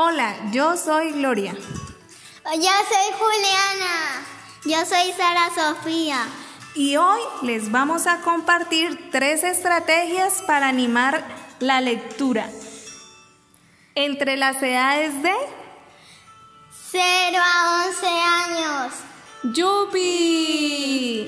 Hola, yo soy Gloria. Yo soy Juliana. Yo soy Sara Sofía. Y hoy les vamos a compartir tres estrategias para animar la lectura. Entre las edades de 0 a 11 años. ¡Yupi!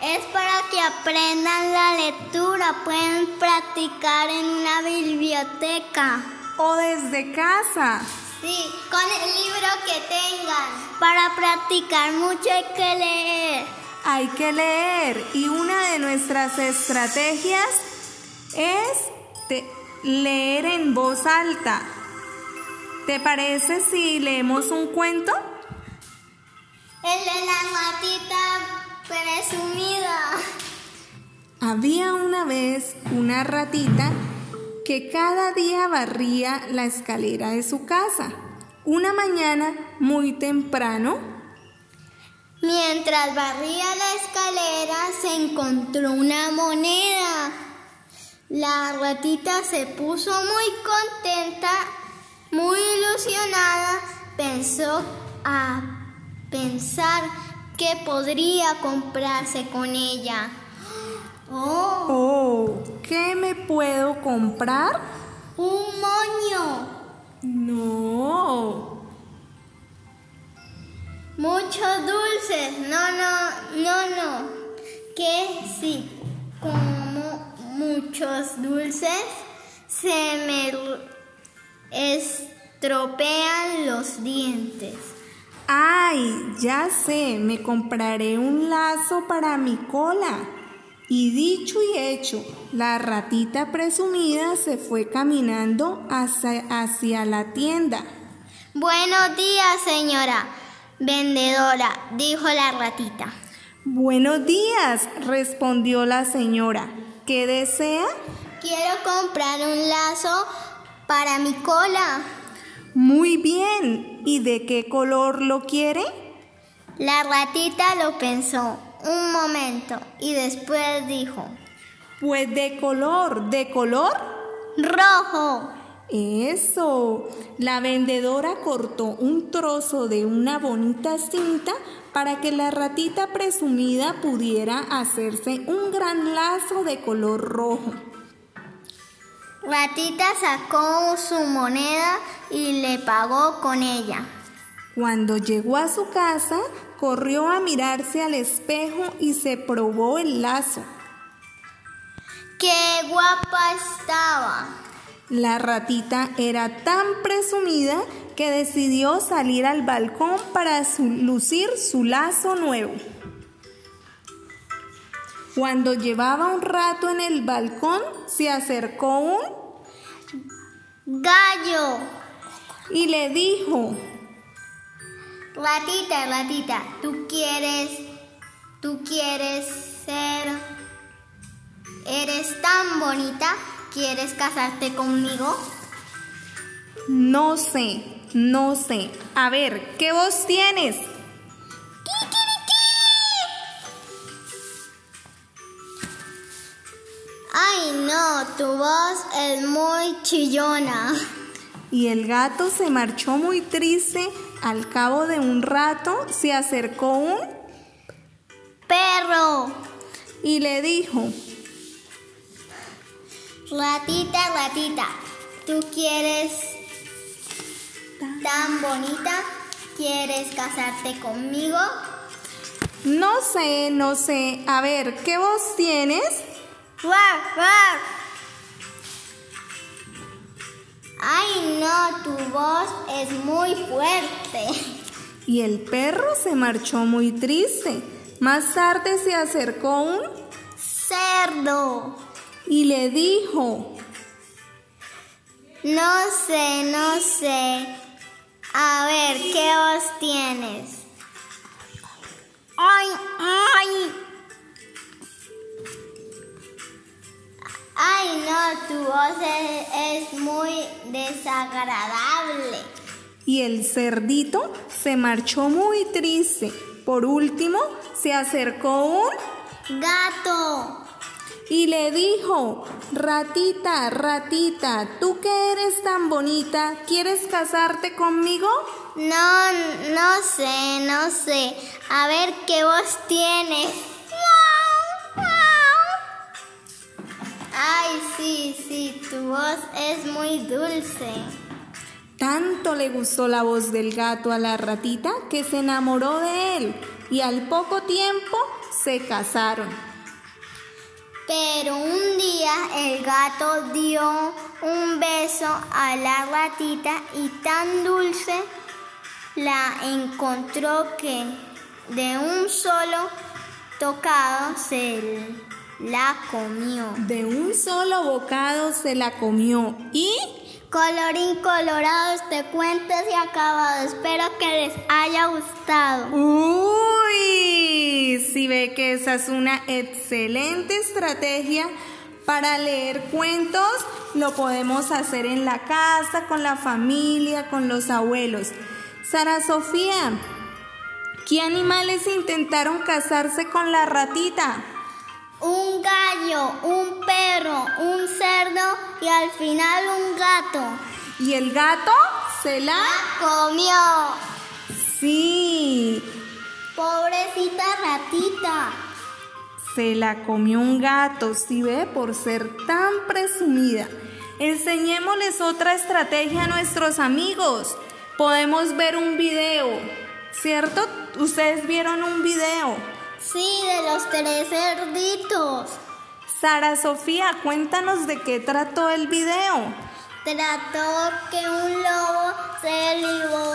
Es para que aprendan la lectura, pueden practicar en una biblioteca. O desde casa. Sí, con el libro que tengan. Para practicar mucho hay que leer. Hay que leer y una de nuestras estrategias es leer en voz alta. ¿Te parece si leemos un cuento? El de la matita presumida. Había una vez una ratita que cada día barría la escalera de su casa. Una mañana muy temprano, mientras barría la escalera, se encontró una moneda. La ratita se puso muy contenta, muy ilusionada, pensó a pensar que podría comprarse con ella. Oh. oh, ¿qué me puedo comprar? Un moño. No. Muchos dulces. No, no, no, no. Que si como muchos dulces se me estropean los dientes. Ay, ya sé, me compraré un lazo para mi cola. Y dicho y hecho, la ratita presumida se fue caminando hacia, hacia la tienda. Buenos días, señora vendedora, dijo la ratita. Buenos días, respondió la señora. ¿Qué desea? Quiero comprar un lazo para mi cola. Muy bien. ¿Y de qué color lo quiere? La ratita lo pensó un momento y después dijo, Pues de color, ¿de color? Rojo. Eso. La vendedora cortó un trozo de una bonita cinta para que la ratita presumida pudiera hacerse un gran lazo de color rojo. Ratita sacó su moneda y le pagó con ella. Cuando llegó a su casa, corrió a mirarse al espejo y se probó el lazo. ¡Qué guapa estaba! La ratita era tan presumida que decidió salir al balcón para lucir su lazo nuevo. Cuando llevaba un rato en el balcón, se acercó un gallo y le dijo, ratita, ratita, ¿tú quieres, tú quieres ser, eres tan bonita, ¿quieres casarte conmigo? No sé, no sé. A ver, ¿qué voz tienes? Ay, no, tu voz es muy chillona. Y el gato se marchó muy triste. Al cabo de un rato se acercó un perro y le dijo, ratita, ratita, ¿tú quieres tan bonita? ¿Quieres casarte conmigo? No sé, no sé. A ver, ¿qué voz tienes? Ay, no, tu voz es muy fuerte. Y el perro se marchó muy triste. Más tarde se acercó un cerdo y le dijo, no sé, no sé. A ver, ¿qué voz tienes? Ay, ay. Ay, no, tu voz es, muy desagradable. Y el cerdito se marchó muy triste. Por último, se acercó un gato y le dijo, ratita, ratita, tú que eres tan bonita, ¿quieres casarte conmigo? No, no sé, no sé. A ver qué voz tienes. Ay, sí, sí, tu voz es muy dulce. Tanto le gustó la voz del gato a la ratita que se enamoró de él y al poco tiempo se casaron. Pero un día el gato dio un beso a la ratita y tan dulce la encontró que de un solo tocado se la comió. De un solo bocado se la comió y... Colorín colorado, este cuento se ha acabado. Espero que les haya gustado. Uy, si ve que esa es una excelente estrategia para leer cuentos, lo podemos hacer en la casa, con la familia, con los abuelos. Sara Sofía, ¿qué animales intentaron casarse con la ratita? Un gallo, un perro, un cerdo y al final un gato. ¿Y el gato se la, comió? Sí. Pobrecita ratita. Se la comió un gato, si ve, por ser tan presumida. Enseñémosles otra estrategia a nuestros amigos. Podemos ver un video, ¿cierto? Ustedes vieron un video. Sí, de los tres cerditos. Sara Sofía, cuéntanos de qué trató el video. Trató que un lobo se derribó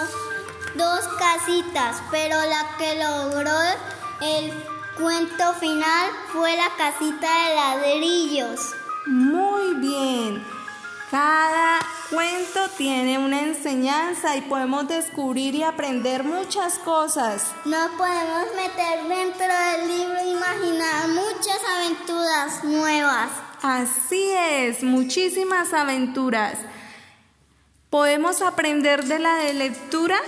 dos casitas, pero la que logró el cuento final fue la casita de ladrillos. Muy bien. Cada cuento tiene una enseñanza y podemos descubrir y aprender muchas cosas. Nos podemos meter dentro del libro e imaginar muchas aventuras nuevas. Así es, muchísimas aventuras. Podemos aprender de la de lectura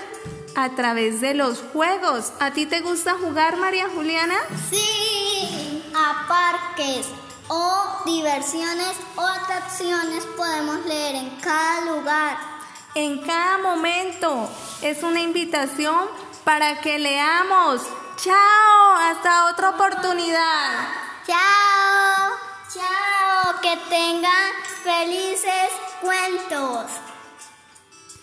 a través de los juegos. ¿A ti te gusta jugar, María Juliana? Sí, a parques o diversiones o atracciones podemos leer en cada lugar. En cada momento es una invitación para que leamos. Chao, hasta otra oportunidad. Chao, chao, que tengan felices cuentos.